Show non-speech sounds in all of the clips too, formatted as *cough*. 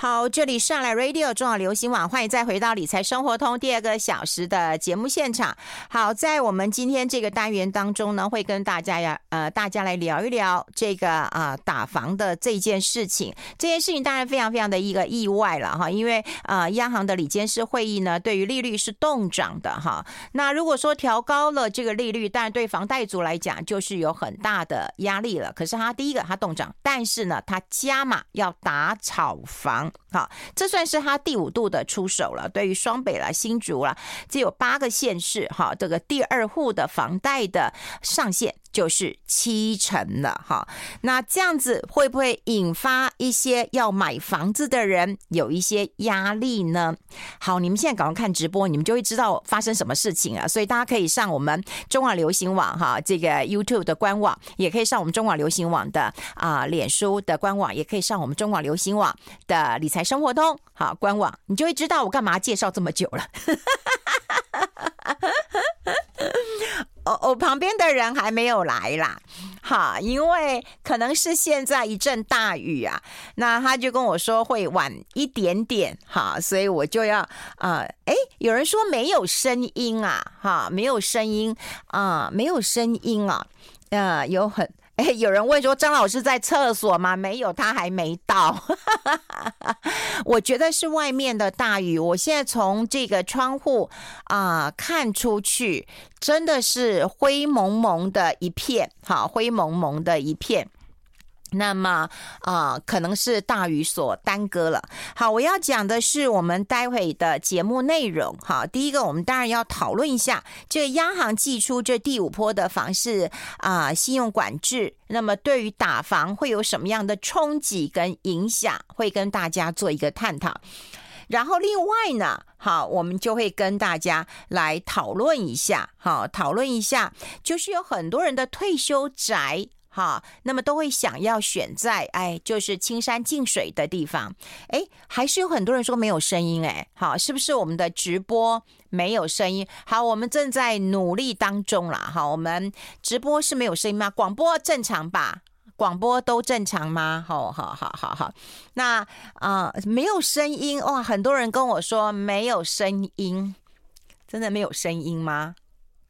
好，这里上来 Radio 中广流行网，欢迎再回到理财生活通第二个小时的节目现场。好，在我们今天这个单元当中呢，会跟大家呀，呃，大家来聊一聊这个啊、打房的这件事情。这件事情当然非常非常的一个意外了哈，因为啊、央行的理监事会议呢，对于利率是动涨的哈。那如果说调高了这个利率，当然对房贷族来讲就是有很大的压力了。可是它第一个它动涨，但是呢，它加码要打炒房。好，这算是他第五度的出手了。对于双北啦、新竹啦，只有八个县市，哈，这个第二户的房贷的上限。就是七成了哈，那这样子会不会引发一些要买房子的人有一些压力呢？好，你们现在赶快看直播，你们就会知道发生什么事情啊！所以大家可以上我们中广流行网哈，这个 YouTube 的官网，也可以上我们中广流行网的啊脸书的官网，也可以上我们中广流行网的理财生活通好官网，你就会知道我干嘛介绍这么久了。*laughs* 哦我旁边的人还没有来啦，哈，因为可能是现在一阵大雨啊，那他就跟我说会晚一点点，哈，所以我就要啊，哎、有人说没有声音啊，哈，没有声音啊、没有声音啊，呃，有很。哎，有人问说张老师在厕所吗？没有，他还没到。*laughs* 我觉得是外面的大雨。我现在从这个窗户啊、看出去，真的是灰蒙蒙的一片，好，灰蒙蒙的一片。那么啊、可能是大雨所耽搁了。好，我要讲的是我们待会的节目内容。好，第一个，我们当然要讨论一下这个央行祭出这第五波的房市啊、信用管制，那么对于打房会有什么样的冲击跟影响，会跟大家做一个探讨。然后另外呢，好，我们就会跟大家来讨论一下，好，讨论一下，就是有很多人的退休宅。好，那么都会想要选在哎，就是青山净水的地方。哎，还是有很多人说没有声音哎。好，是不是我们的直播没有声音？好，我们正在努力当中啦。好，我们直播是没有声音吗？广播正常吧？广播都正常吗？好好好好好。那啊、没有声音哇！很多人跟我说没有声音，真的没有声音吗？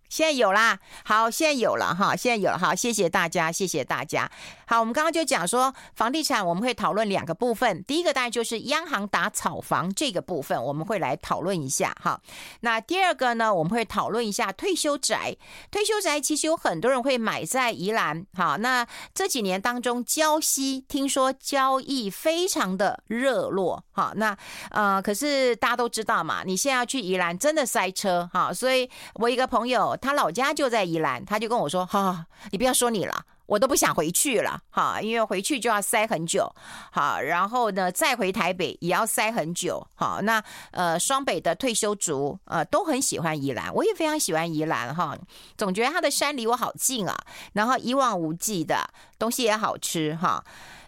现在有啦，好，现在有了哈，现在有了哈，谢谢大家，谢谢大家。好，我们刚刚就讲说房地产，我们会讨论两个部分。第一个当然就是央行打炒房这个部分，我们会来讨论一下哈。那第二个呢，我们会讨论一下退休宅。退休宅其实有很多人会买在宜兰，好，那这几年当中，交溪听说交易非常的热络，好，那呃，可是大家都知道嘛，你现在要去宜兰真的塞车哈，所以我一个朋友。他老家就在宜兰，他就跟我说：“哈、你不要说你了，我都不想回去了，哈，因为回去就要塞很久，好，然后呢，再回台北也要塞很久，好，那呃，双北的退休族呃都很喜欢宜兰，我也非常喜欢宜兰，哈，总觉得它的山离我好近啊，然后一望无际的东西也好吃，哈，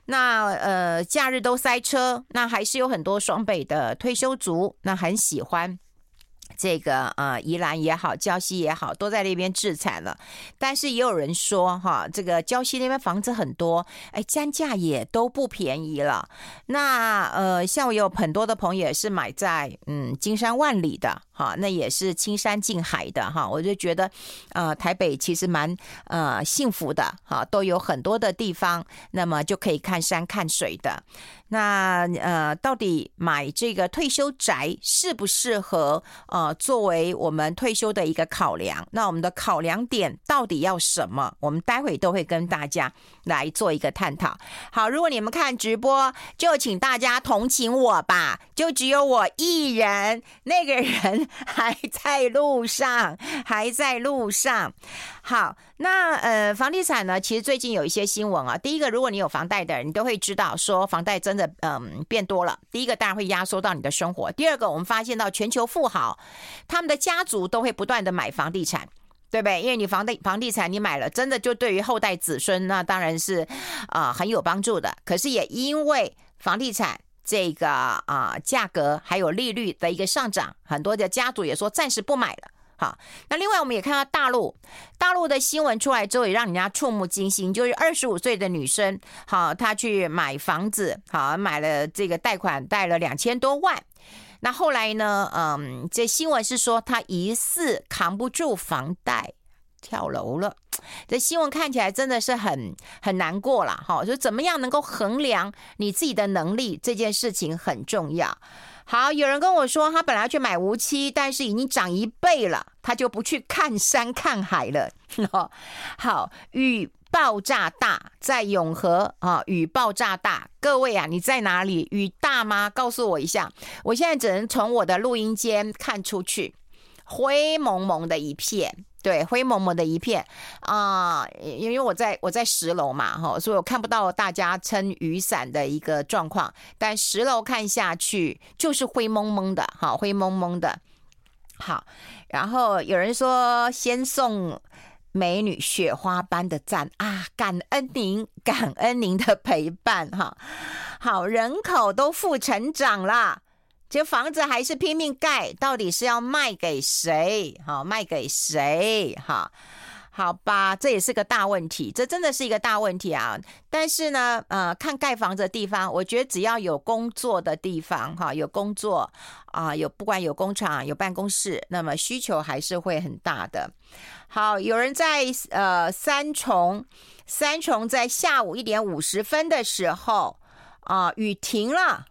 那呃，假日都塞车，那还是有很多双北的退休族那很喜欢。”这个呃，宜兰也好，礁溪也好，都在那边置产了。但是也有人说，哈，这个礁溪那边房子很多，哎，单价也都不便宜了。那呃，像我有很多的朋友是买在嗯金山万里的，哈，那也是青山近海的，哈，我就觉得呃，台北其实蛮呃幸福的，哈，都有很多的地方，那么就可以看山看水的。那呃，到底买这个退休宅适不适合？呃，作为我们退休的一个考量，那我们的考量点到底要什么？我们待会都会跟大家来做一个探讨。好，如果你们看直播，就请大家同情我吧，就只有我一人，那个人 *laughs* 还在路上，还在路上。好，那呃，房地产呢，其实最近有一些新闻啊。第一个，如果你有房贷的人，你都会知道说房贷真的嗯、变多了。第一个当然会压缩到你的生活。第二个，我们发现到全球富豪他们的家族都会不断的买房地产，对不对？因为你房地房地产你买了，真的就对于后代子孙那当然是啊、很有帮助的。可是也因为房地产这个啊、价格还有利率的一个上涨，很多的家族也说暂时不买了。好，那另外我们也看到大陆，大陆的新闻出来之后，也让人家触目惊心，就是二十五岁的女生，好，她去买房子，好，买了这个贷款贷了两千多万，那后来呢，嗯，这新闻是说她疑似扛不住房贷跳楼了，这新闻看起来真的是很很难过了，哈，就怎么样能够衡量你自己的能力，这件事情很重要。好，有人跟我说，他本来要去买无期，但是已经涨一倍了，他就不去看山看海了。*laughs* 好，雨爆炸大，在永和啊，雨爆炸大，各位啊，你在哪里？雨大吗？告诉我一下。我现在只能从我的录音间看出去，灰蒙蒙的一片。对，灰蒙蒙的一片啊，因为我在我在十楼嘛，哈，所以我看不到大家撑雨伞的一个状况。但十楼看下去就是灰蒙蒙的，哈，灰蒙蒙的。好，然后有人说先送美女雪花般的赞啊，感恩您，感恩您的陪伴，哈。好，人口都负成长了。这房子还是拼命盖，到底是要卖给谁？好，卖给谁？哈，好吧，这也是个大问题，这真的是一个大问题啊！但是呢，呃，看盖房子的地方，我觉得只要有工作的地方，哈，有工作啊，有不管有工厂、有办公室，那么需求还是会很大的。好，有人在呃三重，三重在下午一点五十分的时候啊，雨停了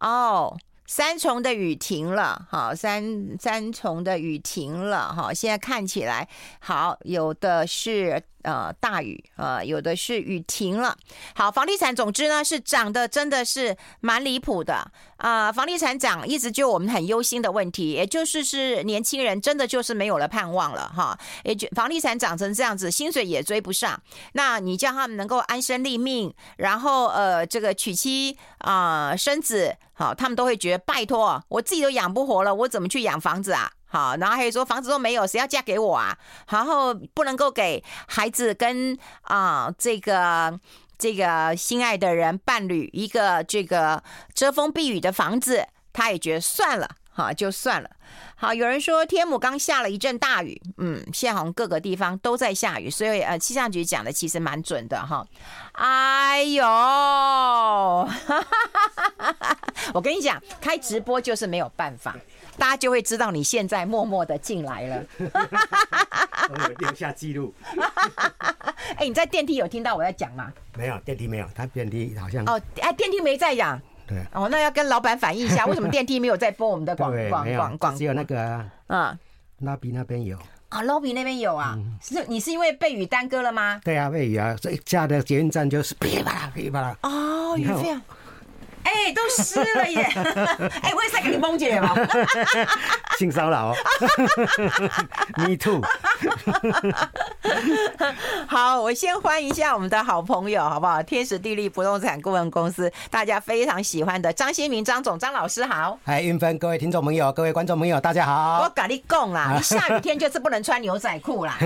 哦。三重的雨停了，好，三三重的雨停了，好，现在看起来好，有的是。呃，大雨，呃，有的是雨停了。好，房地产总之呢是涨得真的是蛮离谱的啊，呃！房地产涨一直就我们很忧心的问题，也就是是年轻人真的就是没有了盼望了哈。也就房地产涨成这样子，薪水也追不上。那你叫他们能够安身立命，然后呃，这个娶妻啊，生子，好，他们都会觉得拜托，我自己都养不活了，我怎么去养房子啊？好，然后还有说房子都没有，谁要嫁给我啊？然后不能够给孩子跟啊、这个这个心爱的人伴侣一个这个遮风避雨的房子，他也觉得算了，好就算了。好，有人说天母刚下了一阵大雨，嗯，现在各个地方都在下雨，所以呃气象局讲的其实蛮准的哈。哎呦，*laughs* 我跟你讲，开直播就是没有办法。大家就会知道你现在默默的进来了，我有留下记录。*laughs* 哎，你在电梯有听到我在讲吗？没有，电梯没有，他电梯好像哦，哎，电梯没在讲。对，哦，那要跟老板反映一下，为什么电梯没有在播我们的广广广广？只有那个嗯，lobby 那边有啊，lobby 那边有啊。是，你是因为被雨耽搁了吗？对啊，被雨啊，所以下的捷运站就是噼里啪啦，噼里啪啦。哦，雨这样。哎、欸，都湿了耶！*laughs* 哎、欸，我也在给你梦姐吗？*laughs* 性骚扰哦，*laughs* Me too。好，我先欢迎一下我们的好朋友，好不好？天时地利不动产顾问公司，大家非常喜欢的张新明张总张老师好。嗨，云芬，各位听众朋友，各位观众朋友，大家好。我跟你讲啦，你下雨天就是不能穿牛仔裤啦，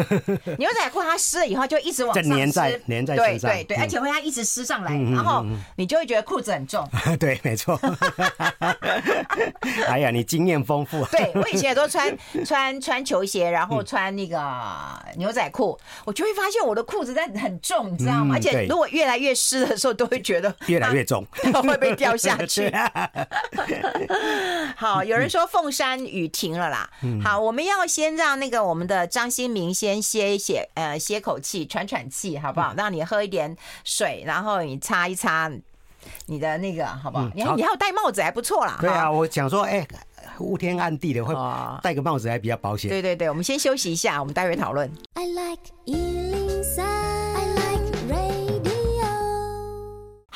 牛仔裤它湿了以后就一直往上粘在粘在身上，对对对，而且会它一直湿上来，然后你就会觉得裤子很重。*laughs* 对，没错。*laughs* 哎呀，你经验丰富。对，我以前也都穿 *laughs* 穿穿球鞋，然后穿那个牛仔裤，我就会发现我的裤子在很重，你知道吗？而且如果越来越湿的时候，都会觉得越来越重，会被掉下去。好，有人说凤山雨停了啦。好，我们要先让那个我们的张新明先歇一歇，呃，歇口气，喘喘气，好不好？让你喝一点水，然后你擦一擦。你的那个好不好？你、嗯、你还有戴帽子还不错啦。对啊，我想说，哎、欸，乌天暗地的会戴个帽子还比较保险。对对对，我们先休息一下，我们待会讨论。I like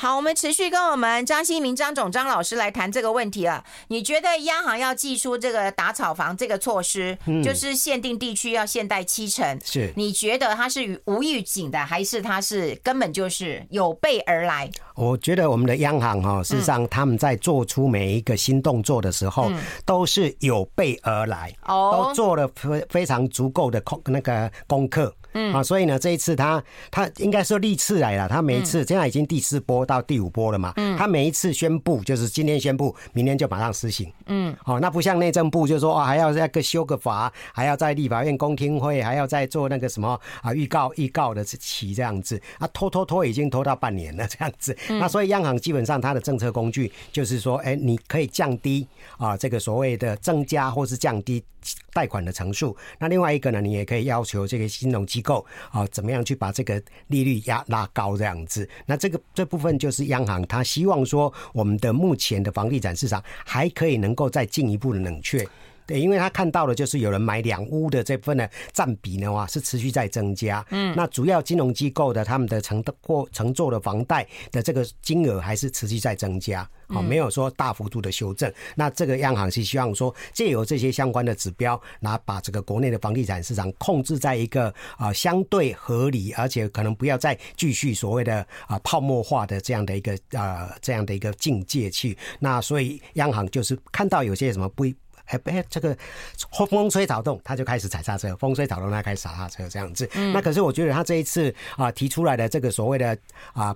好，我们持续跟我们张新民张总张老师来谈这个问题啊。你觉得央行要祭出这个打炒房这个措施，嗯、就是限定地区要限贷七成，是？你觉得它是无预警的，还是它是根本就是有备而来？我觉得我们的央行哈，事实上他们在做出每一个新动作的时候，嗯、都是有备而来，哦，都做了非非常足够的空那个功课。嗯。啊，所以呢，这一次他他应该说历次来了，他每一次现在已经第四波到第五波了嘛，嗯，他每一次宣布就是今天宣布，明天就马上施行，嗯，好，那不像内政部就说啊还要再个修个法，还要在立法院公听会，还要再做那个什么啊预告预告的期这样子，啊拖拖拖已经拖到半年了这样子，那所以央行基本上它的政策工具就是说，哎，你可以降低啊这个所谓的增加或是降低贷款的层数，那另外一个呢，你也可以要求这个金融机构啊，怎么样去把这个利率压拉高这样子。那这个这部分就是央行他希望说，我们的目前的房地产市场还可以能够再进一步的冷却。对，因为他看到了就是有人买两屋的这部分的占比的话是持续在增加。嗯，那主要金融机构的他们的承过承做的房贷的这个金额还是持续在增加。好，没有说大幅度的修正。那这个央行是希望说借由这些相关的指标，来把这个国内的房地产市场控制在一个啊相对合理，而且可能不要再继续所谓的啊泡沫化的这样的一个啊这样的一个境界去。那所以央行就是看到有些什么不。哎，哎，这个风吹草动，他就开始踩刹车；风吹草动，他开始踩刹车，这样子。嗯、那可是我觉得他这一次啊提出来的这个所谓的啊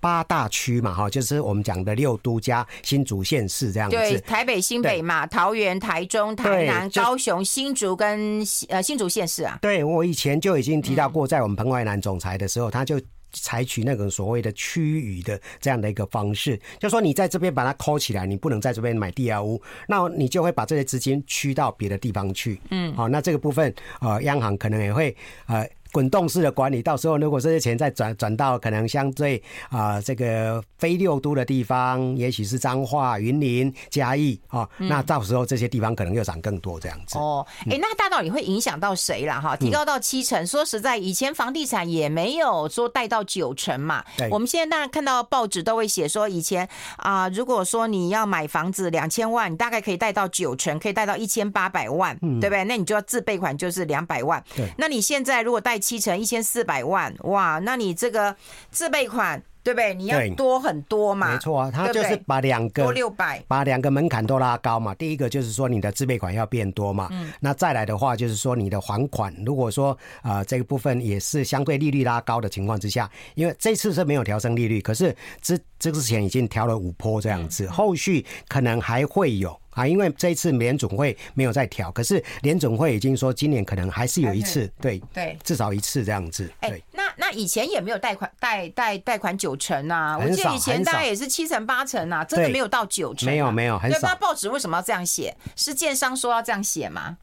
八大区嘛，哈，就是我们讲的六都加新竹县市这样子。对，台北、新北嘛，桃园、台中、台南、高雄、新竹跟呃新竹县市啊。对，我以前就已经提到过，在我们彭淮南总裁的时候，他就。采取那种所谓的区域的这样的一个方式，就说你在这边把它抠起来，你不能在这边买第二屋，那你就会把这些资金驱到别的地方去。嗯，好，那这个部分，呃，央行可能也会呃。滚动式的管理，到时候如果这些钱再转转到可能相对啊、呃、这个非六都的地方，也许是彰化、云林、嘉义啊，嗯、那到时候这些地方可能又涨更多这样子。哦，哎、欸，那大道理会影响到谁啦？哈，提高到七成，嗯、说实在，以前房地产也没有说贷到九成嘛。对，我们现在当然看到报纸都会写说，以前啊、呃，如果说你要买房子两千万，你大概可以贷到九成，可以贷到一千八百万，嗯、对不对？那你就要自备款就是两百万。对，那你现在如果贷七成一千四百万，哇，那你这个自备款对不对？你要多很多嘛？没错啊，他就是把两个多六百，把两个门槛都拉高嘛。第一个就是说你的自备款要变多嘛，嗯，那再来的话就是说你的还款，如果说啊、呃、这个部分也是相对利率拉高的情况之下，因为这次是没有调升利率，可是之这之前已经调了五波这样子，后续可能还会有。啊，因为这一次联总会没有再调，可是联总会已经说今年可能还是有一次，对对，至少一次这样子。哎、欸，那那以前也没有贷款贷贷贷款九成啊，我记得以前大概也是七成八成啊，真的没有到九成、啊，没有没有，很少。那报纸为什么要这样写？是建商说要这样写吗？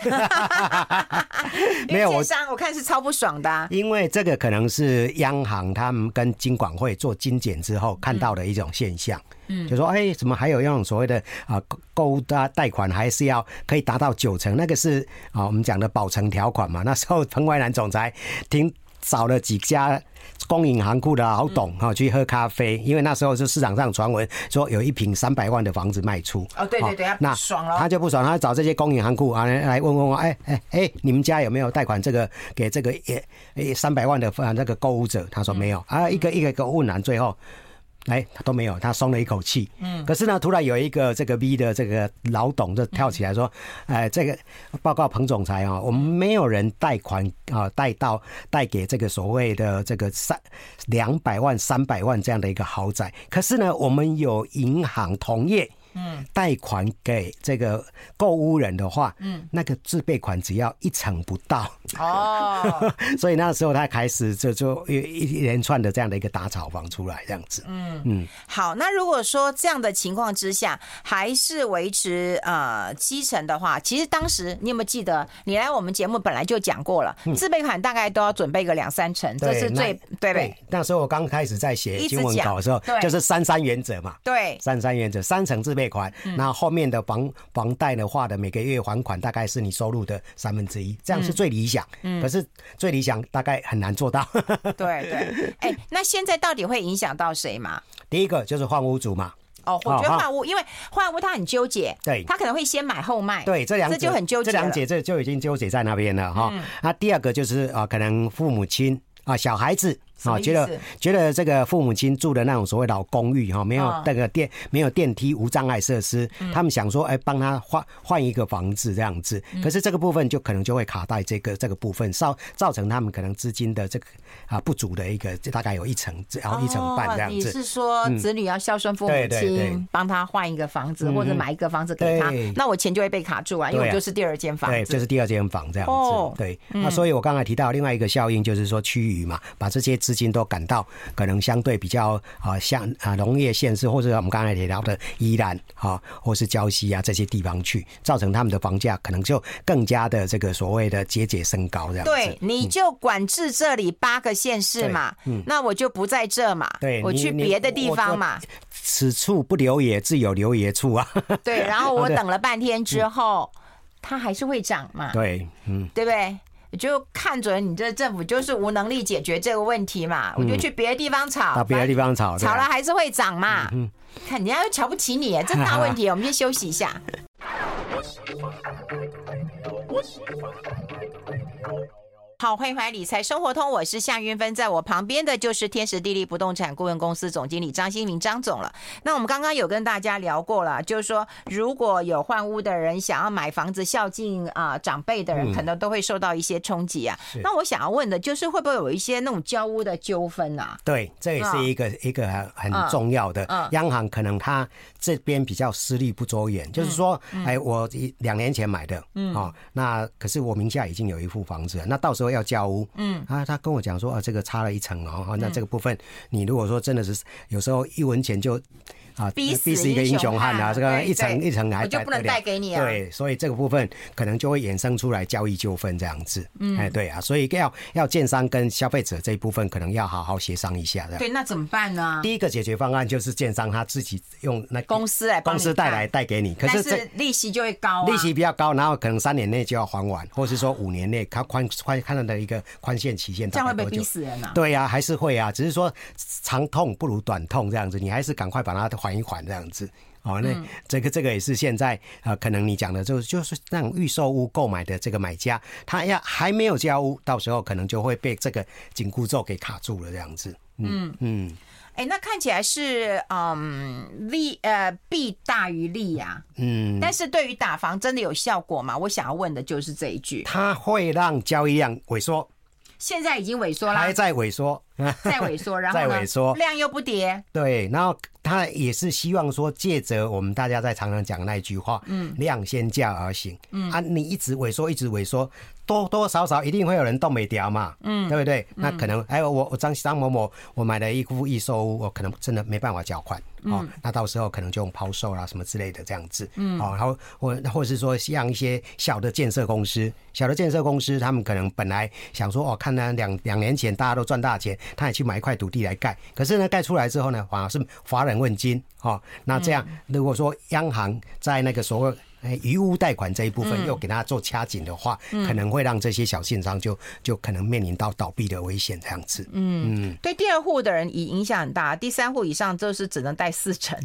*laughs* 没有，建商我看是超不爽的、啊。因为这个可能是央行他们跟金管会做精简之后看到的一种现象。嗯嗯，就说哎，怎么还有那种所谓的啊购物的贷款还是要可以达到九成？那个是啊我们讲的保成条款嘛。那时候彭淮南总裁听找了几家公营行库的老董哈去喝咖啡，因为那时候是市场上传闻说有一瓶三百万的房子卖出。哦，对对对，那爽了，他就不爽，他找这些公营行库啊来问问我，哎哎哎，你们家有没有贷款这个给这个也三百万的那个购物者？他说没有啊，一个一个一个问完，最后。哎，他都没有，他松了一口气。嗯，可是呢，突然有一个这个 V 的这个老董就跳起来说：“哎，这个报告彭总裁啊，我们没有人贷款啊，贷到贷给这个所谓的这个三两百万、三百万这样的一个豪宅。可是呢，我们有银行同业。”嗯，贷款给这个购物人的话，嗯，那个自备款只要一成不到。哦，*laughs* 所以那时候他开始就就一一连串的这样的一个打炒房出来，这样子，嗯。嗯。好，那如果说这样的情况之下还是维持呃七成的话，其实当时你有没有记得，你来我们节目本来就讲过了，嗯、自备款大概都要准备个两三成，这是最对不对？那时候我刚开始在写新闻稿的时候，就是三三原则嘛，对，三三原则，三成自备。款，那后面的房房贷的话的每个月还款大概是你收入的三分之一，这样是最理想。嗯，可是最理想大概很难做到。对对，*laughs* 哎，那现在到底会影响到谁嘛？第一个就是换屋主嘛。哦，我觉得换屋，因为换屋他很纠结，对，他可能会先买后卖。对，这两这就很纠结，这两者这就已经纠结在那边了哈。那第二个就是啊，可能父母亲啊，小孩子。啊，觉得觉得这个父母亲住的那种所谓老公寓哈，没有那个电没有电梯无障碍设施，他们想说哎，帮他换换一个房子这样子，可是这个部分就可能就会卡在这个这个部分，造造成他们可能资金的这个啊不足的一个，大概有一层，然后一层半这样子。你是说子女要孝顺父母亲，帮他换一个房子或者买一个房子给他，那我钱就会被卡住啊，因为我就是第二间房子，对，就是第二间房这样子。对，那所以我刚才提到另外一个效应就是说区域嘛，把这些资金都赶到可能相对比较啊，像啊农业县市，或者我们刚才提到的宜兰啊，或是礁溪啊这些地方去，造成他们的房价可能就更加的这个所谓的节节升高这样子。对，你就管制这里八个县市嘛，嗯，那我就不在这嘛，对，我去别的地方嘛。此处不留爷，自有留爷处啊。对，然后我 *laughs* 等了半天之后，它还是会涨嘛。对，嗯，对不对？就看准你这政府就是无能力解决这个问题嘛，我就去别的地方炒，到别的地方炒，炒了还是会涨嘛。看人家又瞧不起你，*laughs* 这大问题，我们先休息一下。*laughs* 好，欢迎回来理财生活通，我是夏云芬，在我旁边的就是天时地利不动产顾问公司总经理张新明张总了。那我们刚刚有跟大家聊过了，就是说如果有换屋的人想要买房子孝敬啊、呃、长辈的人，可能都会受到一些冲击啊。嗯、那我想要问的就是会不会有一些那种交屋的纠纷啊？对，这也是一个、哦、一个很很重要的。嗯、央行可能他这边比较私利不周延，嗯、就是说，哎，我两年前买的，嗯，哦，那可是我名下已经有一户房子了，那到时候。要交屋，嗯啊，他跟我讲说啊，这个差了一层哦，那这个部分，你如果说真的是有时候一文钱就。啊，逼死一个英雄汉啊！这个一层一层来我就不能带给你啊。对，所以这个部分可能就会衍生出来交易纠纷这样子。嗯，哎，对啊，所以要要建商跟消费者这一部分可能要好好协商一下的。对，那怎么办呢？第一个解决方案就是建商他自己用那公司来公司带来带给你，可是这利息就会高，利息比较高，然后可能三年内就要还完，或是说五年内他宽宽看到的一个宽限期限，这样会被逼死人啊？对呀，还是会啊，只是说长痛不如短痛这样子，你还是赶快把它还一缓这样子。哦，那这个这个也是现在啊，可能你讲的就就是让预售屋购买的这个买家，他要还没有交屋，到时候可能就会被这个紧箍咒给卡住了这样子。嗯嗯，哎、那看起来是嗯利呃弊大于利呀。嗯，但是对于打房真的有效果吗？我想要问的就是这一句。它会让交易量萎缩。现在已经萎缩了，还在萎缩，*laughs* 在萎缩，然后呢，萎缩，量又不跌。对，然后他也是希望说，借着我们大家在常常讲的那一句话，嗯，量先价而行，嗯。啊，你一直萎缩，一直萎缩。多多少少一定会有人动没掉嘛，嗯，对不对？那可能哎，我我张张某某，我买了一户预售屋，我可能真的没办法缴款，哦，那到时候可能就用抛售啦什么之类的这样子，嗯，哦，然后或或者是说像一些小的建设公司，小的建设公司，他们可能本来想说哦，看呢两两年前大家都赚大钱，他也去买一块土地来盖，可是呢盖出来之后呢，反而是乏人问津，哦，那这样如果说央行在那个所谓余屋贷款这一部分又给他做掐紧的话，嗯、可能会让这些小信商就就可能面临到倒闭的危险这样子。嗯嗯，对第二户的人影影响很大，第三户以上就是只能贷四成。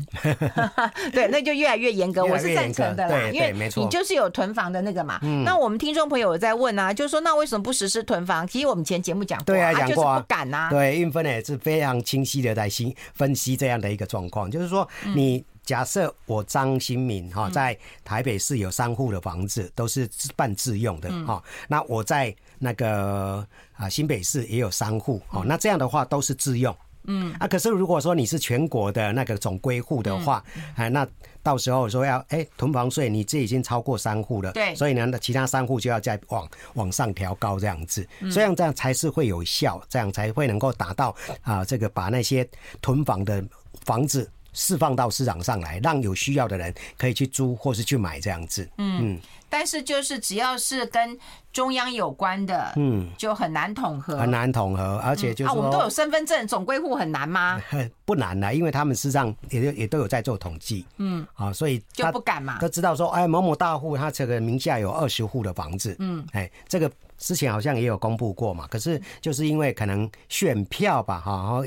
*laughs* 对，那就越来越严格。我是赞成的啦，因为你就是有囤房的那个嘛。嗯、那我们听众朋友在问啊，就是说那为什么不实施囤房？其实我们前节目讲过，对啊，讲过啊，不敢呐。对，韵芬也是非常清晰的在析分析这样的一个状况，就是说你。假设我张新民哈在台北市有三户的房子，都是半自用的哈，那我在那个啊新北市也有三户哦，那这样的话都是自用，嗯。啊，可是如果说你是全国的那个总归户的话，哎，那到时候说要哎囤房税，你这已经超过三户了，对，所以呢，那其他三户就要再往往上调高这样子，这样这样才是会有效，这样才会能够达到啊这个把那些囤房的房子。释放到市场上来，让有需要的人可以去租或是去买这样子。嗯，但是就是只要是跟中央有关的，嗯，就很难统合，很难统合，而且就是、嗯、啊，我们都有身份证，总归户很难吗？*laughs* 不难啦，因为他们事实上也也都有在做统计。嗯，啊，所以就不敢嘛，都知道说，哎，某某大户他这个名下有二十户的房子，嗯，哎，这个之前好像也有公布过嘛，可是就是因为可能选票吧，哈。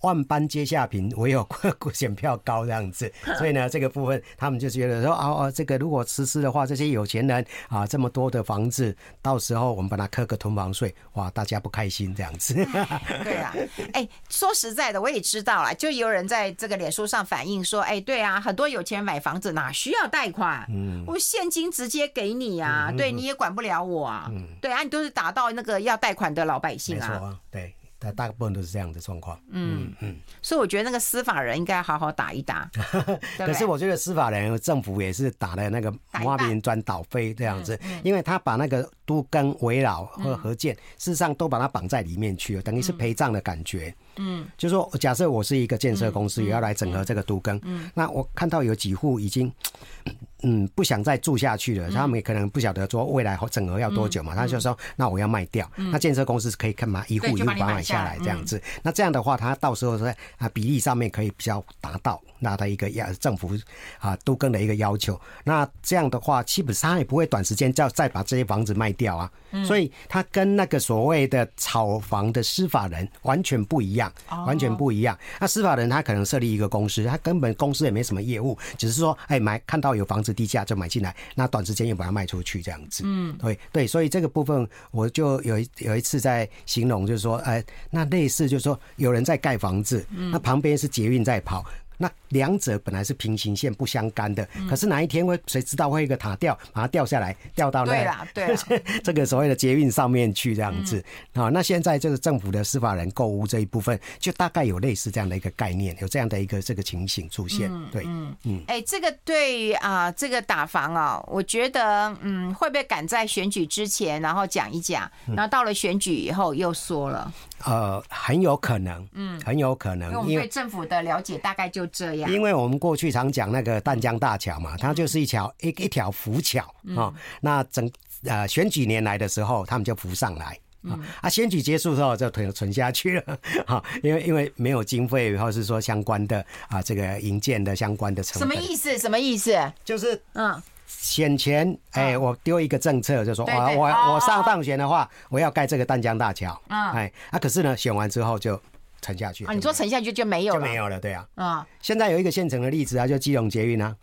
万般皆下品，*laughs* 唯有选票高这样子。*laughs* 所以呢，这个部分他们就觉得说，哦哦，这个如果实施的话，这些有钱人啊，这么多的房子，到时候我们把它刻个囤房税，哇，大家不开心这样子。对啊，*laughs* 哎，说实在的，我也知道了，就有人在这个脸书上反映说，哎，对啊，很多有钱人买房子哪需要贷款？嗯，我现金直接给你啊，对，你也管不了我啊。嗯，对啊，你都是打到那个要贷款的老百姓啊。没错啊，对。大大部分都是这样的状况，嗯。嗯，所以我觉得那个司法人应该好好打一打。*laughs* 可是我觉得司法人政府也是打的那个花瓶砖倒飞这样子，因为他把那个都更围绕和合建，事实上都把它绑在里面去了，等于是陪葬的感觉。嗯，就说假设我是一个建设公司，也要来整合这个都更，那我看到有几户已经。嗯，不想再住下去了。他们可能不晓得说未来整合要多久嘛，他就说那我要卖掉。那建设公司可以干嘛？一户一户把买下来这样子。那这样的话，他到时候在啊比例上面可以比较达到那他一个要政府啊都跟的一个要求。那这样的话，基本上也不会短时间就要再把这些房子卖掉啊。所以他跟那个所谓的炒房的司法人完全不一样，完全不一样。那司法人他可能设立一个公司，他根本公司也没什么业务，只是说哎买看到有房子。低价就买进来，那短时间又把它卖出去，这样子。嗯，对对，所以这个部分我就有一有一次在形容，就是说，哎，那类似就是说，有人在盖房子，那旁边是捷运在跑。那两者本来是平行线不相干的，可是哪一天会谁知道会一个塔掉，把它掉下来，掉到那对啦对啦。*laughs* 这个所谓的捷运上面去这样子。啊？那现在就是政府的司法人购物这一部分，就大概有类似这样的一个概念，有这样的一个这个情形出现。对，嗯。嗯，哎，这个对于啊，这个打房啊，我觉得嗯，会不会赶在选举之前，然后讲一讲，然后到了选举以后又说了？呃，很有可能，嗯，很有可能，因为政府的了解大概就这样。因为我们过去常讲那个淡江大桥嘛，它就是一条一一条浮桥啊。那整呃选举年来的时候，他们就浮上来、嗯、啊。选举结束之后就存存下去了 *laughs* 啊。因为因为没有经费，或是说相关的啊这个营建的相关的成本。什么意思？什么意思？就是嗯。选前，哎，我丢一个政策，就说，我我我上当选的话，我要盖这个淡江大桥。嗯，哎，啊，可是呢，选完之后就沉下去。啊，你说沉下去就没有了？就没有了，对啊。啊，现在有一个现成的例子啊，就基隆捷运啊。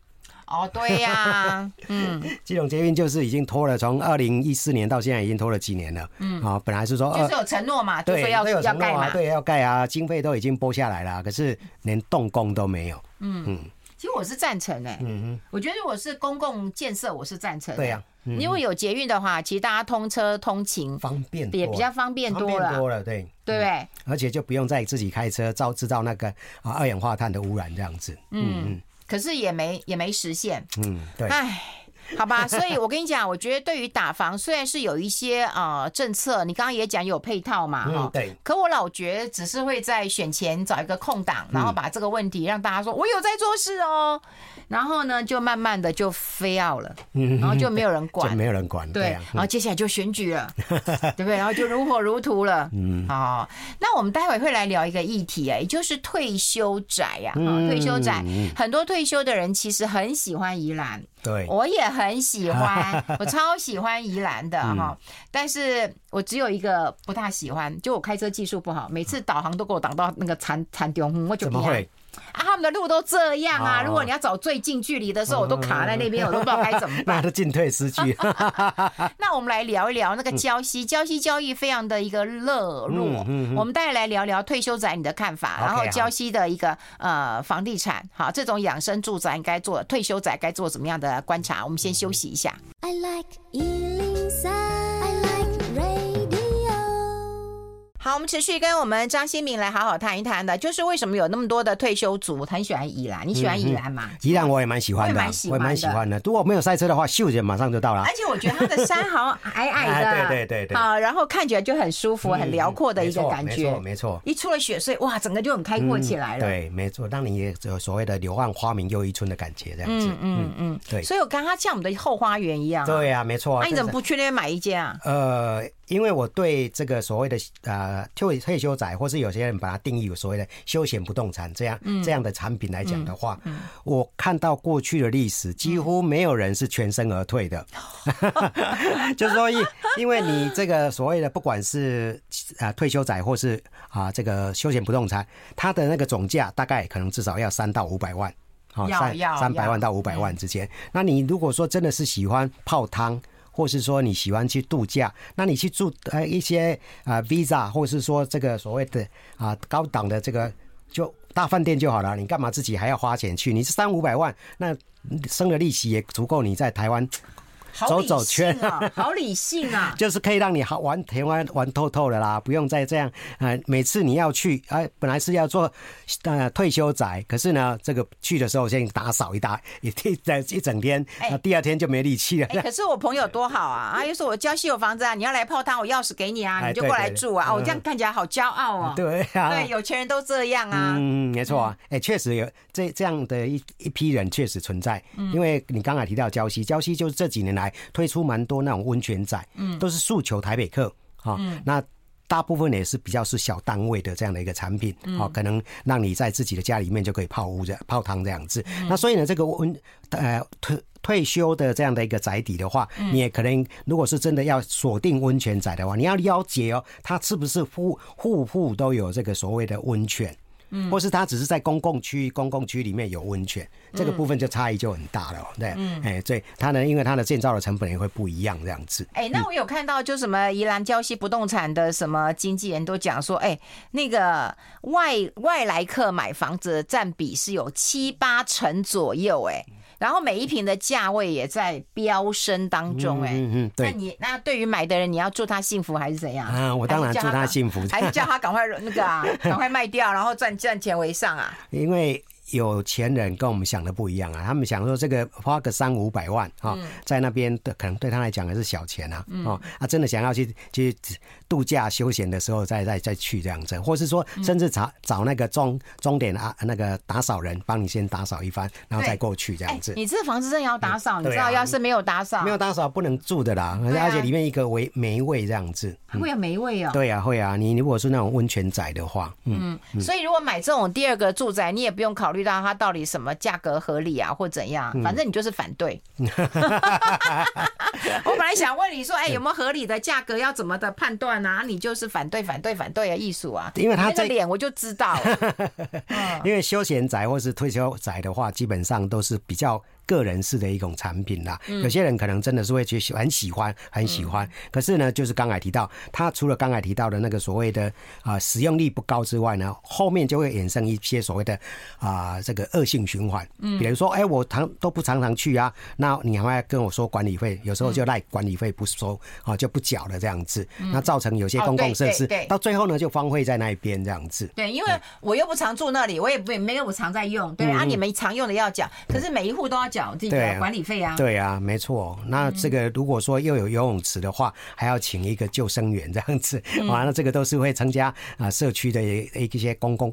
哦，对呀，*laughs* 嗯，基隆捷运就是已经拖了，从二零一四年到现在已经拖了几年了。嗯，啊，本来是说就是有承诺嘛，对，要要盖嘛，对，要盖啊，经费都已经拨下来了，可是连动工都没有。嗯嗯。其实我是赞成哎，嗯嗯，我觉得如果是公共建设，我是赞成。对呀，因为有捷运的话，其实大家通车通勤方便，也比较方便多了，多了，对对不对？而且就不用再自己开车造制造那个啊二氧化碳的污染这样子。嗯嗯，可是也没也没实现。嗯，对。唉。好吧，*laughs* 所以我跟你讲，我觉得对于打房，虽然是有一些呃政策，你刚刚也讲有配套嘛，哈、嗯，对。可我老觉得只是会在选前找一个空档，然后把这个问题让大家说我有在做事哦，然后呢就慢慢的就 fail 了，然后就没有人管，就没有人管，对，对啊、然后接下来就选举了，*laughs* 对不对？然后就如火如荼了，嗯，好，那我们待会会来聊一个议题啊，也就是退休宅呀，啊，退休宅，很多退休的人其实很喜欢宜兰。对，我也很喜欢，*laughs* 我超喜欢宜兰的哈，但是我只有一个不大喜欢，就我开车技术不好，每次导航都给我挡到那个残残丢，我就不会？啊，他们的路都这样啊！如果你要找最近距离的时候，我都卡在那边，我都不知道该怎么办。那都进退失据。*laughs* *laughs* 那我们来聊一聊那个礁溪，礁溪交易非常的一个热络。我们大家来聊聊退休宅你的看法，然后礁溪的一个呃房地产，好，这种养生住宅应该做，退休宅该做怎么样的观察？我们先休息一下。I like 好，我们持续跟我们张新民来好好谈一谈的，就是为什么有那么多的退休族很喜欢宜兰？你喜欢宜兰吗？宜兰我也蛮喜欢的，我也蛮喜欢的。如果没有赛车的话，秀姐马上就到了。而且我觉得它的山好矮矮的，*laughs* 对对对对。好，然后看起来就很舒服、很辽阔的一个感觉。没错，没错。一出了雪隧，哇，整个就很开阔起来了。对，没错，让你也有所谓的“柳暗花明又一村”的感觉，这样子。嗯嗯嗯，对。所以我刚刚像我们的后花园一样。对呀，没错。那你怎么不去那边买一间啊？呃。因为我对这个所谓的呃退退休宅，或是有些人把它定义为所谓的休闲不动产这样、嗯、这样的产品来讲的话，嗯嗯、我看到过去的历史，几乎没有人是全身而退的。*laughs* 就是说，因因为你这个所谓的不管是啊退休宅，或是啊这个休闲不动产，它的那个总价大概可能至少要三到五百万，好三三百万到五百万之间。那你如果说真的是喜欢泡汤，或是说你喜欢去度假，那你去住呃一些啊 Visa，或是说这个所谓的啊高档的这个就大饭店就好了。你干嘛自己还要花钱去？你是三五百万，那生的利息也足够你在台湾。走走圈啊，*laughs* 好理性啊，就是可以让你好玩台湾玩透透的啦，不用再这样。呃，每次你要去，哎，本来是要做呃退休宅，可是呢，这个去的时候先打扫一大一在一整天，那第二天就没力气了。哎，可是我朋友多好啊，啊，*laughs* 又说我郊西有房子啊，你要来泡汤，我钥匙给你啊，你就过来住啊。哦，我这样看起来好骄傲哦。*laughs* 对啊，对，有钱人都这样啊。嗯，没错啊。哎，确实有这这样的一一批人确实存在，因为你刚才提到郊西，郊西就是这几年来。推出蛮多那种温泉仔，嗯，都是诉求台北客，哈，那大部分也是比较是小单位的这样的一个产品，哦，可能让你在自己的家里面就可以泡屋这泡汤这样子。那所以呢，这个温呃退退休的这样的一个宅邸的话，你也可能如果是真的要锁定温泉宅的话，你要了解哦，它是不是户户户都有这个所谓的温泉。嗯，或是它只是在公共区域、公共区里面有温泉，这个部分就差异就很大了，对，嗯，哎，对，它呢，因为它的建造的成本也会不一样，这样子。哎，那我有看到，就什么宜兰礁溪不动产的什么经纪人都讲说，哎，那个外外来客买房子的占比是有七八成左右，哎。然后每一瓶的价位也在飙升当中，哎，嗯嗯，对。那你那对于买的人，你要祝他幸福还是怎样？啊，我当然祝他幸福，还是叫他赶快那个啊，*laughs* 赶快卖掉，然后赚赚钱为上啊。因为。有钱人跟我们想的不一样啊，他们想说这个花个三五百万啊，在那边的可能对他来讲还是小钱啊，哦，他真的想要去去度假休闲的时候再再再去这样子，或是说甚至找找那个终终点啊那个打扫人帮你先打扫一番，然后再过去这样子。你这房子真的要打扫，你知道，要是没有打扫，没有打扫不能住的啦，而且里面一个霉霉味这样子，会有霉味哦。对啊，会啊，你如果是那种温泉宅的话，嗯，所以如果买这种第二个住宅，你也不用考虑到它到底什么价格合理啊，或怎样，反正你就是反对。*laughs* 我本来想问你说，哎，有没有合理的价格？要怎么的判断啊？你就是反对，反对，反对的！艺术啊，因为他这脸我就知道。*laughs* 因为休闲宅或是退休宅的话，基本上都是比较。个人式的一种产品啦，有些人可能真的是会去很喜欢，很喜欢。可是呢，就是刚才提到，他除了刚才提到的那个所谓的啊使用率不高之外呢，后面就会衍生一些所谓的啊这个恶性循环。嗯，比如说，哎，我常都不常常去啊，那你还会跟我说管理费，有时候就赖管理费不收啊，就不缴了这样子。那造成有些公共设施到最后呢就荒废在那一边这样子。对，因为我又不常住那里，我也不没有我常在用。对啊，你们常用的要缴，可是每一户都要。缴这个管理费啊，对啊，没错。那这个如果说又有游泳池的话，还要请一个救生员这样子，完了这个都是会增加啊社区的一一些公共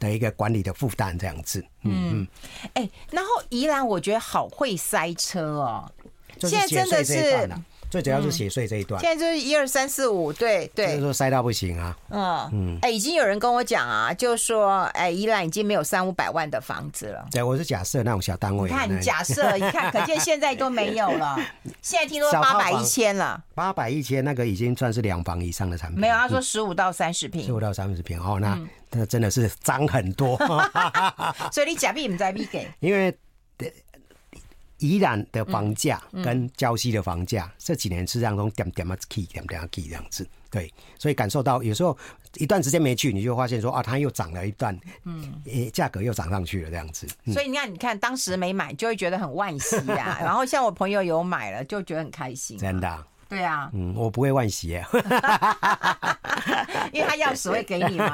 的一个管理的负担这样子。嗯嗯。哎，然后宜兰我觉得好会塞车哦，现在真的是。最主要是血税这一段，现在就是一二三四五，对对，就是说塞到不行啊。嗯嗯，哎，已经有人跟我讲啊，就说哎，宜兰已经没有三五百万的房子了。对，我是假设那种小单位。你看，假设你看，可见现在都没有了。现在听说八百一千了，八百一千那个已经算是两房以上的产品。没有，他说十五到三十平，十五到三十平哦，那那真的是脏很多。*laughs* 所以你假币不在币给，*laughs* 因为。宜兰的房价跟礁溪的房价这几年是这样从点点啊起点点啊起这样子，对，所以感受到有时候一段时间没去，你就发现说啊，它又涨了一段，嗯，诶，价格又涨上去了这样子。所以你看，你看当时没买，就会觉得很惋惜呀。*laughs* 然后像我朋友有买了，就觉得很开心。真的。对啊，嗯，我不会惋惜，*laughs* 因为他钥匙会给你嘛，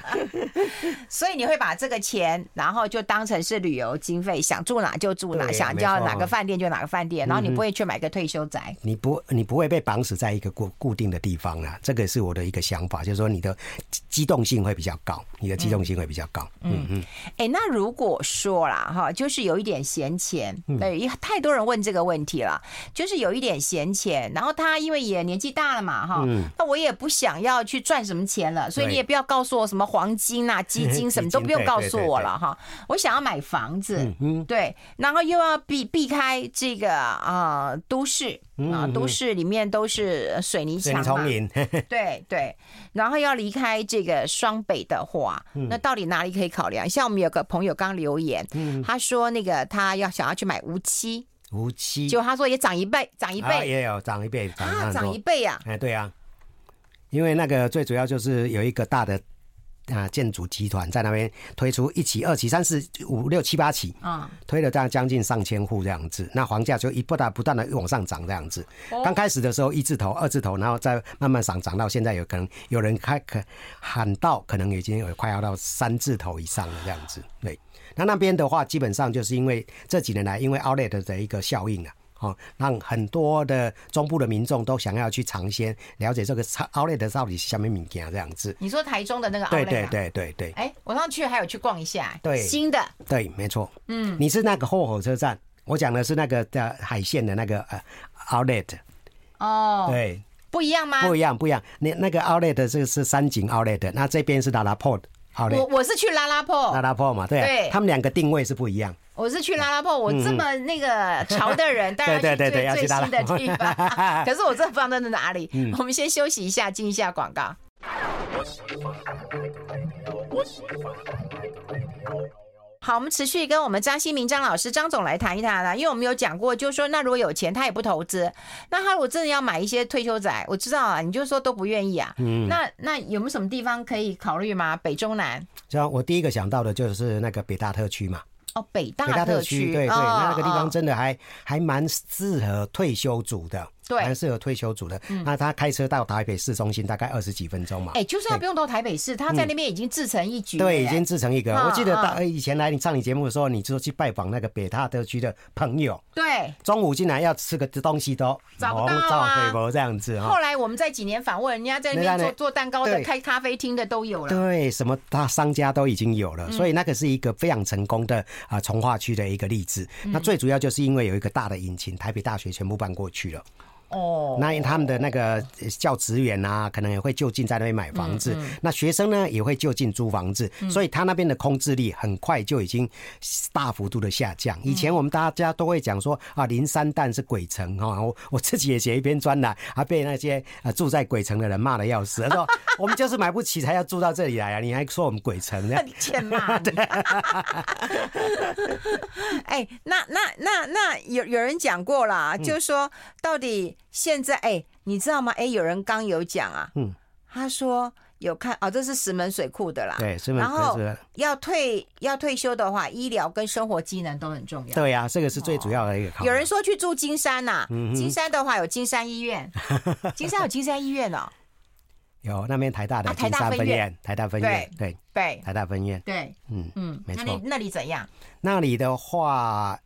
*laughs* 所以你会把这个钱，然后就当成是旅游经费，想住哪就住哪，想叫哪个饭店就哪个饭店，然后你不会去买个退休宅，你不你不会被绑死在一个固固定的地方啊，这个是我的一个想法，就是说你的机动性会比较高，你的机动性会比较高，嗯。嗯，哎，那如果说啦哈，就是有一点闲钱，对，太多人问这个问题了，就是有一点闲钱。钱，然后他因为也年纪大了嘛，哈，嗯，那我也不想要去赚什么钱了，所以你也不要告诉我什么黄金啊、基金 *laughs* 什么都不用告诉我了哈。我想要买房子，嗯，对，然后又要避避开这个啊、呃、都市啊，都市里面都是水泥墙嘛，*laughs* 对对，然后要离开这个双北的话，那到底哪里可以考量？像我们有个朋友刚留言，他说那个他要想要去买无期。无期，就他说也涨一倍，涨一倍，啊、也有涨一倍，涨啊，涨一倍啊！哎，对啊，因为那个最主要就是有一个大的啊建筑集团在那边推出一期、二期、三四五六七八期，啊，推了这样将近上千户这样子，那房价就一不断不断的往上涨这样子。刚开始的时候一字头、二字头，然后再慢慢涨，涨到现在有可能有人开可喊到，可能已经有快要到三字头以上了这样子，对。那那边的话，基本上就是因为这几年来，因为 Outlet 的一个效应啊，哦，让很多的中部的民众都想要去尝鲜，了解这个 Outlet 到底是什么物件这样子。你说台中的那个 Outlet？对对对对对。哎，我上去还有去逛一下，对，新的。对，没错。嗯，你是那个后火车站，我讲的是那个的海线的那个呃 Outlet。哦。对。不一样吗？不一样，不一样。那那个 Outlet 这个是三井 Outlet，那这边是 LaLaport。我我是去拉拉破，拉拉破嘛，对，对，他们两个定位是不一样。我是去拉拉破，我这么那个潮的人，当然 *laughs* 去最最新的地方。*laughs* 可是我这放在哪里？我们先休息一下，进一下广告。好，我们持续跟我们张新明张老师张总来谈一谈啦，因为我们有讲过，就是说，那如果有钱，他也不投资。那他如果真的要买一些退休宅，我知道啊，你就说都不愿意啊。嗯。那那有没有什么地方可以考虑吗？北中南？像我第一个想到的就是那个北大特区嘛。哦，北大特区，对对，那那个地方真的还还蛮适合退休族的。对，蛮适合退休族的。嗯、那他开车到台北市中心大概二十几分钟嘛。哎、欸，就算他不用到台北市，他在那边已经自成一局。对，已经自成一格。我记得到以前来你上你节目的时候，你就去拜访那个北大特区的朋友。对。中午进来要吃个东西都找不到啊，这样子。后来我们在几年访问人家在那边做做蛋糕的、开咖啡厅的都有了。对，什么大商家都已经有了，所以那个是一个非常成功的啊从化区的一个例子。那最主要就是因为有一个大的引擎，台北大学全部搬过去了。哦，那他们的那个教职员啊，可能也会就近在那边买房子。那学生呢，也会就近租房子，所以他那边的空置率很快就已经大幅度的下降。以前我们大家都会讲说啊，林三淡是鬼城哈，我 *laughs* 我自己也写一篇专栏，还被那些啊住在鬼城的人骂的要死，他说 *laughs* 我们就是买不起才要住到这里来啊，你还说我们鬼城？呢 *laughs* 你欠骂。对。哎，那那那那有有人讲过了，就是说到底。现在哎、欸，你知道吗？哎、欸，有人刚有讲啊，嗯，他说有看哦，这是石门水库的啦，对，石门。然后要退要退休的话，医疗跟生活机能都很重要。对呀、啊，这个是最主要的一个考虑。有人说去住金山呐、啊，嗯、金山的话有金山医院，*laughs* 金山有金山医院哦，有那边台大的金山分院，台大分院，对对，台大分院，对，嗯嗯，没错。那里那里怎样？那里的话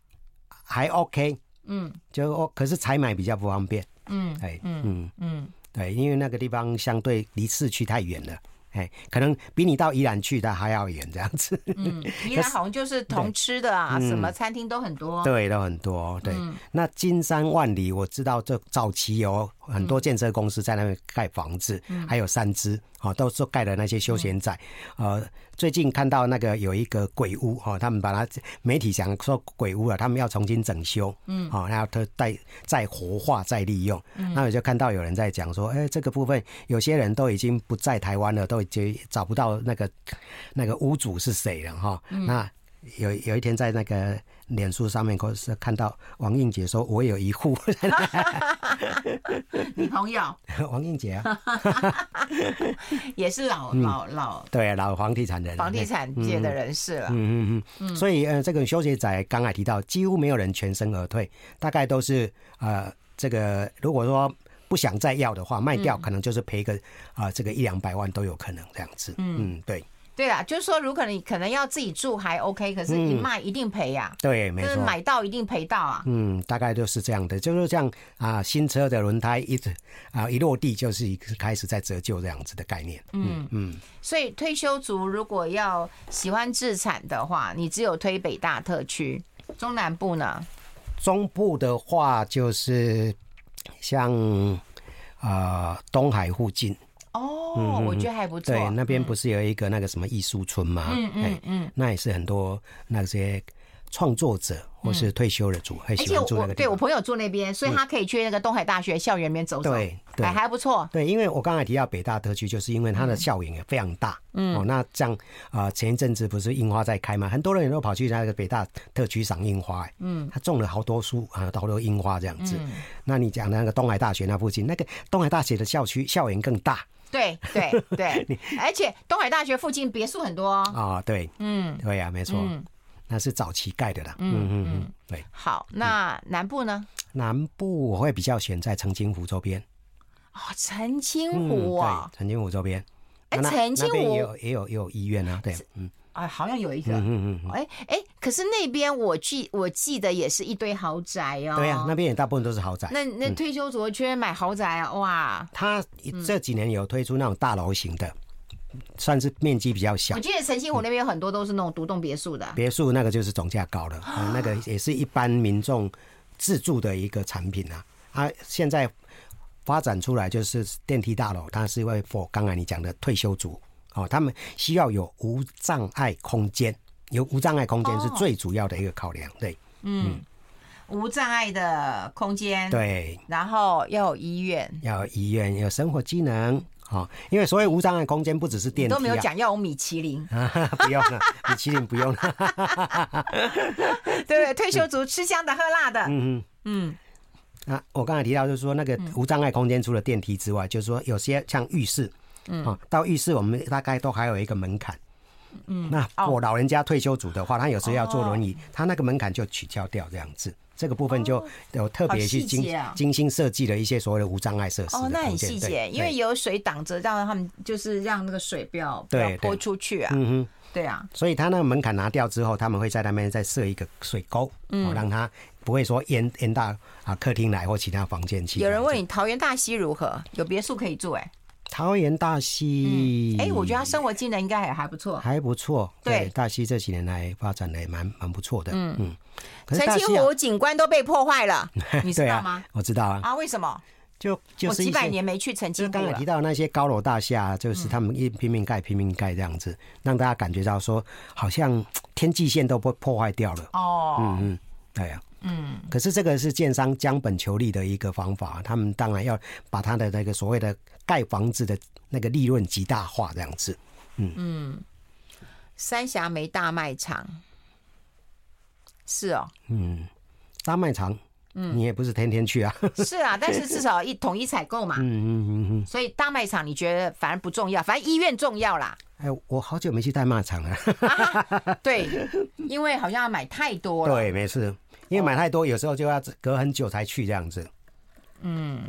还 OK。嗯，就哦，可是采买比较不方便。嗯，哎，嗯嗯嗯，对，因为那个地方相对离市区太远了。哎，可能比你到宜兰去的还要远，这样子。嗯，*laughs* 宜兰好像就是同吃的啊，什么餐厅都很多。对，都很多。对，那金山万里，我知道这早期有很多建设公司在那边盖房子，还有三芝，啊，都是盖的那些休闲宅。呃，最近看到那个有一个鬼屋，哈，他们把它媒体讲说鬼屋了，他们要重新整修，嗯，好，然后他再再活化再利用。那我就看到有人在讲说，哎，这个部分有些人都已经不在台湾了，都。已经找不到那个那个屋主是谁了哈。嗯、那有有一天在那个脸书上面，可是看到王映洁说：“我有一户。*laughs* ”女朋友 *laughs* 王映洁啊，*laughs* 也是老老老对老房地产人，房地产界的人士了。嗯嗯嗯。嗯所以呃，这个修鞋仔刚才提到，几乎没有人全身而退，大概都是呃，这个如果说。不想再要的话，卖掉可能就是赔个啊、呃，这个一两百万都有可能这样子。嗯，嗯，对，对啦，就是说，如果你可能要自己住还 OK，可是你卖一定赔呀、啊嗯。对，没错，买到一定赔到啊。嗯，大概就是这样的，就是这样啊。新车的轮胎一直啊一落地就是一开始在折旧这样子的概念。嗯嗯，嗯所以退休族如果要喜欢自产的话，你只有推北大特区，中南部呢？中部的话就是。像呃东海附近哦，嗯、我觉得还不错。对，那边不是有一个那个什么艺术村吗？嗯嗯嗯，那也是很多那些。创作者或是退休的族，很喜欢住那个地方。对，我朋友住那边，所以他可以去那个东海大学校园里面走走。对，对，还还不错。对，因为我刚才提到北大特区，就是因为它的校园也非常大。嗯。哦，那这样啊，前一阵子不是樱花在开吗？很多人都跑去那个北大特区赏樱花。嗯。他种了好多树啊，好多樱花这样子。嗯。那你讲的那个东海大学那附近，那个东海大学的校区校园更大。对对对。*laughs* 而且东海大学附近别墅很多。啊，对。嗯。对呀，没错。那是早期盖的啦，嗯嗯嗯，对。好，那南部呢？南部我会比较选在澄清湖周边。哦，澄清湖啊，澄清湖周边。哎，澄清湖也有也有也有医院啊，对，嗯。啊，好像有一个，嗯嗯嗯。哎哎，可是那边我记我记得也是一堆豪宅哦。对呀，那边也大部分都是豪宅。那那退休族去买豪宅啊，哇！他这几年有推出那种大楼型的。算是面积比较小。我记得澄清湖那边有很多都是那种独栋别墅的。别墅那个就是总价高了，啊，那个也是一般民众自住的一个产品啊。啊，现在发展出来就是电梯大楼，它是为 for 刚才你讲的退休族哦，他们需要有无障碍空间，有无障碍空间是最主要的一个考量。对，嗯，无障碍的空间，对，然后要有医院，要有医院，有生活机能。好，因为所谓无障碍空间不只是电梯、啊、都没有讲要有米其林，*laughs* 不用了，米其林不用了，*laughs* 对，退休族吃香的喝辣的，嗯嗯嗯。啊，我刚才提到就是说那个无障碍空间除了电梯之外，嗯、就是说有些像浴室，嗯，到浴室我们大概都还有一个门槛，嗯，那我老人家退休组的话，他有时候要坐轮椅，他那个门槛就取消掉这样子。这个部分就有特别去精精心设计了一些所谓的无障碍设施。哦，那很细节，因为有水挡着，让他们就是让那个水不要不要泼出去啊。嗯哼，对啊。所以他那个门槛拿掉之后，他们会在那边再设一个水沟，嗯，让他不会说淹淹到啊客厅来或其他房间去。有人问你桃园大溪如何？有别墅可以住哎。桃园大溪，哎，我觉得他生活机能应该也还不错，还不错。对，大溪这几年来发展的也蛮蛮不错的。嗯嗯。澄清湖景观都被破坏了，*laughs* 你知道吗？我知道啊。啊，为什么？就就是我几百年没去澄清湖了。刚才提到那些高楼大厦，就是他们一拼命盖、拼命盖这样子，让大家感觉到说，好像天际线都被破坏掉了。哦，嗯嗯，对呀。嗯。可是这个是建商将本求利的一个方法，他们当然要把他的那个所谓的盖房子的那个利润极大化这样子。嗯嗯。三峡没大卖场。是哦，嗯，大卖场，嗯，你也不是天天去啊。*laughs* 是啊，但是至少一统一采购嘛。嗯嗯嗯嗯。所以大卖场你觉得反而不重要，反正医院重要啦。哎，我好久没去大卖场了。啊、*laughs* 对，因为好像要买太多了。对，没事，因为买太多，有时候就要隔很久才去这样子。嗯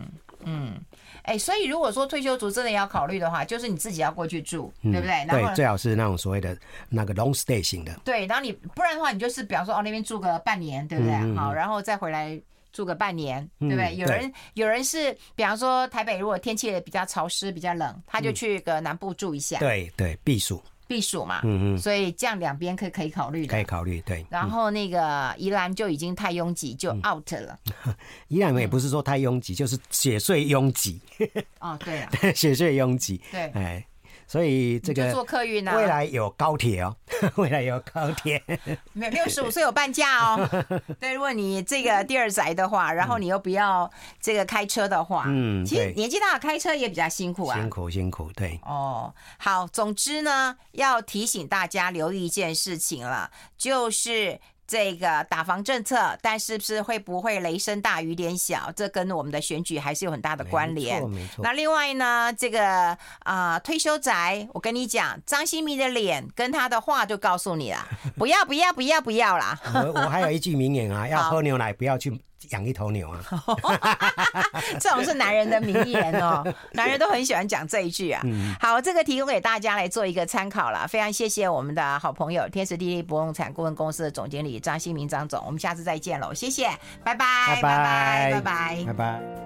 嗯。哎、欸，所以如果说退休族真的要考虑的话，就是你自己要过去住，嗯、对不对？对，最好是那种所谓的那个 long stay 型的。对，然后你不然的话，你就是比方说哦，那边住个半年，对不对？嗯、好，然后再回来住个半年，嗯、对不对？有人有人是比方说台北，如果天气比较潮湿、比较冷，他就去个南部住一下。对对，避暑。避暑嘛，嗯嗯，所以这样两边可可以考虑的，可以考虑，对。然后那个宜兰就已经太拥挤，就 out 了。*laughs* 宜兰也不是说太拥挤，就是雪隧拥挤。*laughs* 哦，对啊，雪隧拥挤，对，哎。所以这个坐客运啊，未来有高铁哦，*laughs* 未来有高铁，*laughs* 没有六十五岁有半价哦。*laughs* 对，如果你这个第二宅的话，然后你又不要这个开车的话，嗯，其实年纪大开车也比较辛苦啊，辛苦辛苦，对。哦，好，总之呢，要提醒大家留意一件事情了，就是。这个打房政策，但是不是会不会雷声大雨点小？这跟我们的选举还是有很大的关联。那另外呢，这个啊、呃、退休宅，我跟你讲，张新民的脸跟他的话就告诉你了，*laughs* 不要不要不要不要啦。我我还有一句名言啊，*laughs* 要喝牛奶不要去。养一头牛啊，*laughs* 这种是男人的名言哦，*laughs* 男人都很喜欢讲这一句啊。好，这个提供给大家来做一个参考了。非常谢谢我们的好朋友天时地利不用产顾问公司的总经理张新明张总，我们下次再见喽，谢谢，拜拜，拜拜，拜拜，拜拜。